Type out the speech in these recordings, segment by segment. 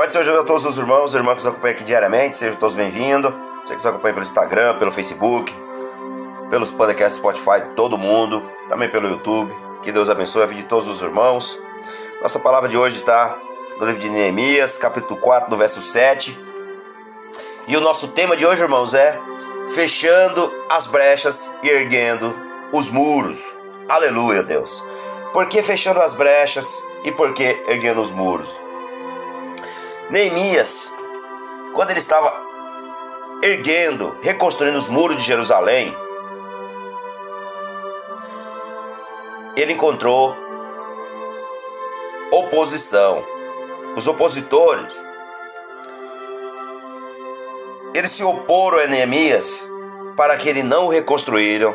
Pai do Senhor ajuda a todos os irmãos, irmãos que nos acompanham aqui diariamente, sejam todos bem-vindos. Você que nos acompanha pelo Instagram, pelo Facebook, pelos podcasts Spotify, todo mundo, também pelo YouTube. Que Deus abençoe a vida de todos os irmãos. Nossa palavra de hoje está no livro de Neemias, capítulo 4, no verso 7. E o nosso tema de hoje, irmãos, é fechando as brechas e erguendo os muros. Aleluia, Deus. Por que fechando as brechas e por que erguendo os muros? Neemias, quando ele estava erguendo, reconstruindo os muros de Jerusalém, ele encontrou oposição. Os opositores, eles se oporam a Neemias para que ele não reconstruíram,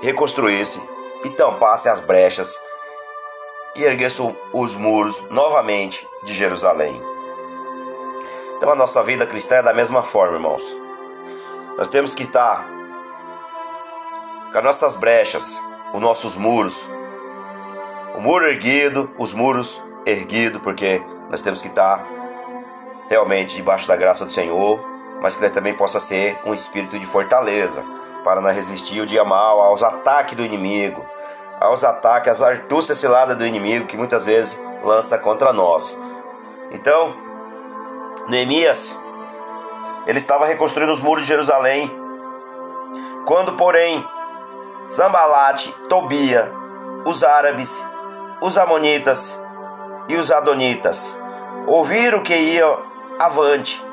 reconstruísse e tampasse as brechas e erguesse os muros novamente de Jerusalém. Então a nossa vida cristã é da mesma forma, irmãos. Nós temos que estar com as nossas brechas, os nossos muros, o muro erguido, os muros erguidos, porque nós temos que estar realmente debaixo da graça do Senhor, mas que também possa ser um espírito de fortaleza para não resistir o dia mal aos ataques do inimigo, aos ataques, às artúcias ciladas do inimigo que muitas vezes lança contra nós. Então, Neemias, ele estava reconstruindo os muros de Jerusalém. Quando, porém, Zambalate, Tobia, os árabes, os amonitas e os adonitas ouviram que ia avante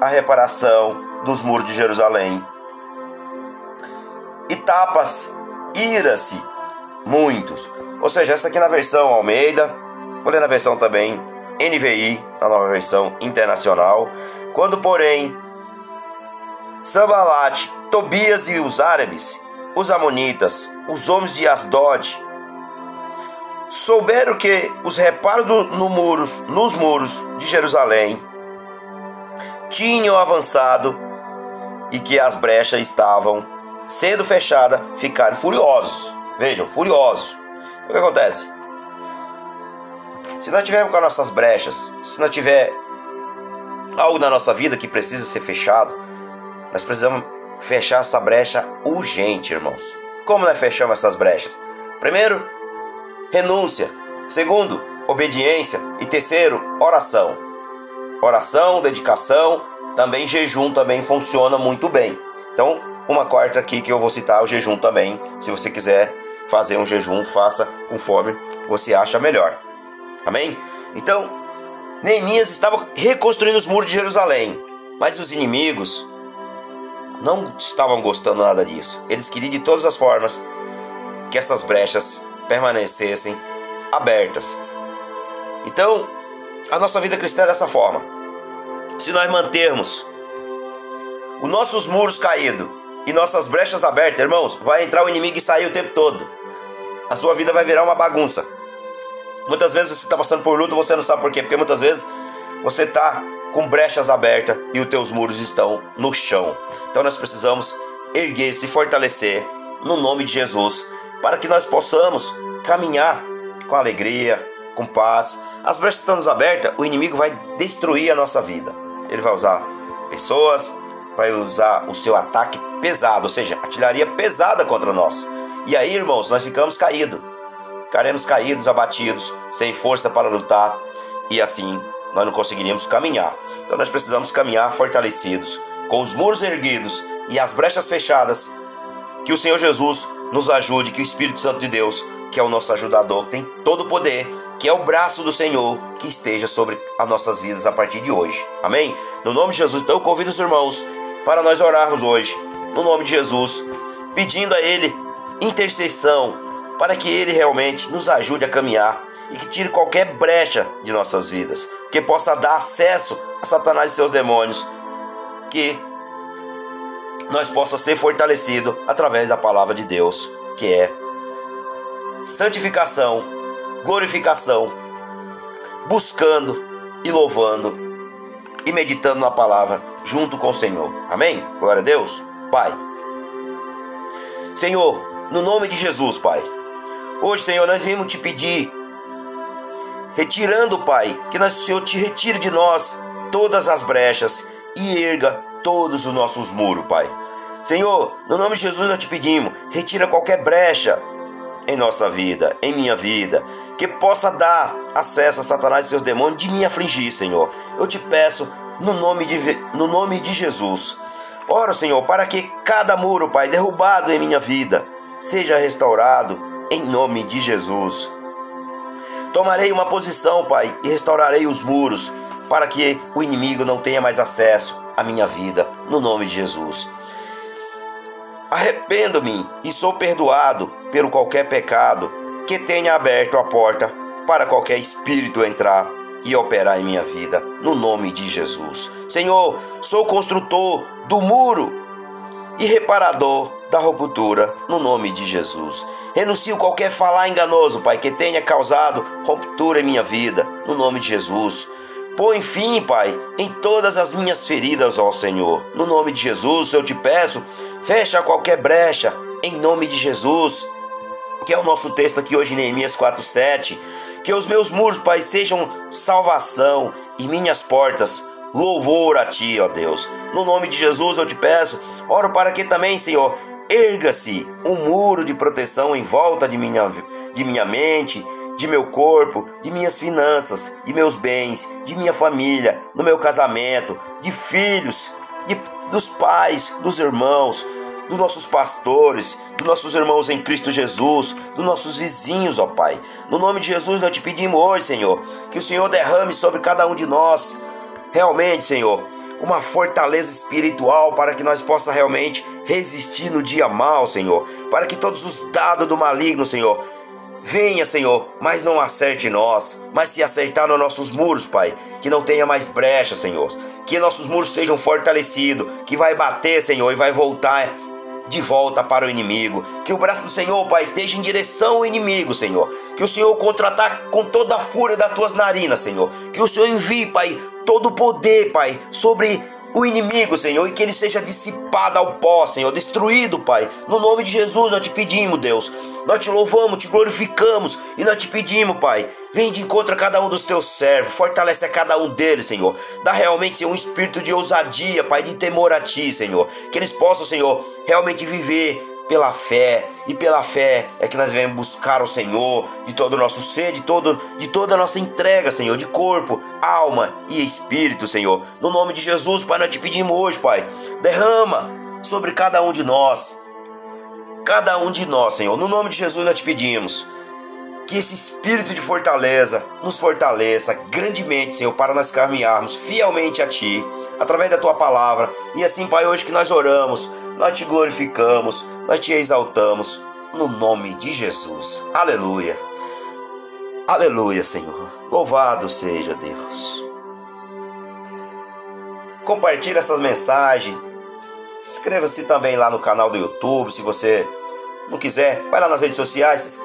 a reparação dos muros de Jerusalém. E tapas ira-se muitos. Ou seja, essa aqui na versão Almeida, vou ler na versão também NVI, a nova versão internacional. Quando, porém, Sambalat, Tobias e os árabes, os amonitas, os homens de Asdod, souberam que os reparos no muros, nos muros de Jerusalém tinham avançado e que as brechas estavam sendo fechadas, ficaram furiosos. Vejam, furiosos. Então, o que acontece? Se nós tivermos com as nossas brechas, se nós tiver algo na nossa vida que precisa ser fechado, nós precisamos fechar essa brecha urgente, irmãos. Como nós fechamos essas brechas? Primeiro, renúncia. Segundo, obediência. E terceiro, oração. Oração, dedicação, também jejum também funciona muito bem. Então, uma quarta aqui que eu vou citar o jejum também. Se você quiser fazer um jejum, faça conforme você acha melhor. Amém? Então, Neemias estava reconstruindo os muros de Jerusalém, mas os inimigos não estavam gostando nada disso. Eles queriam de todas as formas que essas brechas permanecessem abertas. Então, a nossa vida cristã é dessa forma. Se nós mantermos os nossos muros caídos e nossas brechas abertas, irmãos, vai entrar o inimigo e sair o tempo todo. A sua vida vai virar uma bagunça. Muitas vezes você está passando por luta, você não sabe por quê, porque muitas vezes você está com brechas abertas e os teus muros estão no chão. Então nós precisamos erguer, se fortalecer no nome de Jesus, para que nós possamos caminhar com alegria, com paz. As brechas estão abertas, o inimigo vai destruir a nossa vida. Ele vai usar pessoas, vai usar o seu ataque pesado, ou seja, artilharia pesada contra nós. E aí, irmãos, nós ficamos caídos ficaremos caídos, abatidos, sem força para lutar e assim nós não conseguiríamos caminhar. Então nós precisamos caminhar fortalecidos, com os muros erguidos e as brechas fechadas. Que o Senhor Jesus nos ajude, que o Espírito Santo de Deus, que é o nosso ajudador, tem todo o poder, que é o braço do Senhor, que esteja sobre as nossas vidas a partir de hoje. Amém? No nome de Jesus, então eu convido os irmãos para nós orarmos hoje, no nome de Jesus, pedindo a Ele intercessão para que Ele realmente nos ajude a caminhar e que tire qualquer brecha de nossas vidas, que possa dar acesso a Satanás e seus demônios, que nós possa ser fortalecido através da palavra de Deus, que é santificação, glorificação, buscando e louvando e meditando na palavra junto com o Senhor. Amém? Glória a Deus. Pai. Senhor, no nome de Jesus, Pai, Hoje, Senhor, nós viemos te pedir, retirando, Pai, que nós, Senhor te retire de nós todas as brechas e erga todos os nossos muros, Pai. Senhor, no nome de Jesus nós te pedimos, retira qualquer brecha em nossa vida, em minha vida, que possa dar acesso a Satanás e seus demônios de me afligir, Senhor. Eu te peço no nome de, no nome de Jesus. Oro, Senhor, para que cada muro, Pai, derrubado em minha vida, seja restaurado em nome de Jesus. Tomarei uma posição, Pai, e restaurarei os muros, para que o inimigo não tenha mais acesso à minha vida, no nome de Jesus. Arrependo-me e sou perdoado pelo qualquer pecado que tenha aberto a porta para qualquer espírito entrar e operar em minha vida, no nome de Jesus. Senhor, sou construtor do muro e reparador da ruptura, no nome de Jesus. Renuncio qualquer falar enganoso, Pai, que tenha causado ruptura em minha vida, no nome de Jesus. Põe fim, Pai, em todas as minhas feridas, ó Senhor. No nome de Jesus, eu te peço, fecha qualquer brecha, em nome de Jesus. Que é o nosso texto aqui hoje, Neemias 4,7. Que os meus muros, Pai, sejam salvação e minhas portas louvor a Ti, ó Deus. No nome de Jesus eu te peço, oro para que também, Senhor, erga-se um muro de proteção em volta de minha, de minha mente, de meu corpo, de minhas finanças, de meus bens, de minha família, do meu casamento, de filhos, de, dos pais, dos irmãos, dos nossos pastores, dos nossos irmãos em Cristo Jesus, dos nossos vizinhos, ó Pai. No nome de Jesus nós te pedimos hoje, Senhor, que o Senhor derrame sobre cada um de nós, realmente, Senhor, uma fortaleza espiritual para que nós possa realmente resistir no dia mal, Senhor, para que todos os dados do maligno, Senhor, Venha, Senhor, mas não acerte nós, mas se acertar nos nossos muros, Pai, que não tenha mais brecha, Senhor. Que nossos muros estejam fortalecidos, que vai bater, Senhor, e vai voltar de volta para o inimigo. Que o braço do Senhor, Pai, esteja em direção ao inimigo, Senhor. Que o Senhor contra-ataque com toda a fúria das tuas narinas, Senhor. Que o Senhor envie, Pai, todo o poder, Pai, sobre o inimigo, Senhor, e que ele seja dissipado ao pó, Senhor, destruído, Pai. No nome de Jesus nós te pedimos, Deus. Nós te louvamos, te glorificamos e nós te pedimos, Pai. Vem de encontro a cada um dos teus servos, fortalece a cada um deles, Senhor. Dá realmente, Senhor, um espírito de ousadia, Pai, de temor a Ti, Senhor. Que eles possam, Senhor, realmente viver pela fé, e pela fé é que nós devemos buscar o Senhor de todo o nosso ser, de, todo, de toda a nossa entrega, Senhor, de corpo, alma e espírito, Senhor. No nome de Jesus, Pai, nós te pedimos hoje, Pai, derrama sobre cada um de nós, cada um de nós, Senhor. No nome de Jesus, nós te pedimos que esse espírito de fortaleza nos fortaleça grandemente, Senhor, para nós caminharmos fielmente a Ti, através da Tua palavra. E assim, Pai, hoje que nós oramos, nós te glorificamos, nós te exaltamos, no nome de Jesus. Aleluia. Aleluia, Senhor. Louvado seja Deus. Compartilhe essas mensagens. Inscreva-se também lá no canal do YouTube, se você não quiser. Vai lá nas redes sociais,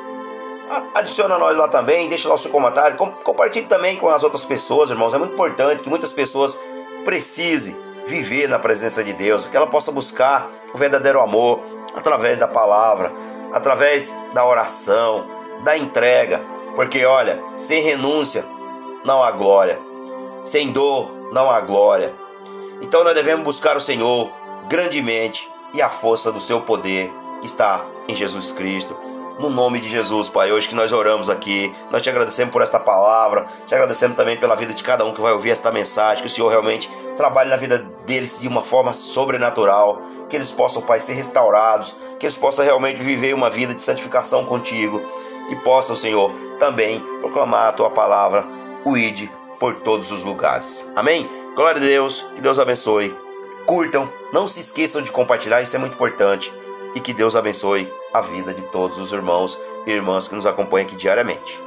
adiciona nós lá também, deixa lá o seu comentário. Compartilhe também com as outras pessoas, irmãos. É muito importante que muitas pessoas precisem viver na presença de Deus, que ela possa buscar o verdadeiro amor através da palavra, através da oração, da entrega. Porque olha, sem renúncia não há glória, sem dor não há glória. Então nós devemos buscar o Senhor grandemente e a força do seu poder está em Jesus Cristo. No nome de Jesus, Pai, hoje que nós oramos aqui, nós te agradecemos por esta palavra, te agradecemos também pela vida de cada um que vai ouvir esta mensagem, que o Senhor realmente trabalhe na vida deles de uma forma sobrenatural, que eles possam, Pai, ser restaurados, que eles possam realmente viver uma vida de santificação contigo e possam, Senhor, também proclamar a tua palavra, o ide por todos os lugares. Amém? Glória a Deus, que Deus abençoe. Curtam, não se esqueçam de compartilhar, isso é muito importante. E que Deus abençoe a vida de todos os irmãos e irmãs que nos acompanham aqui diariamente.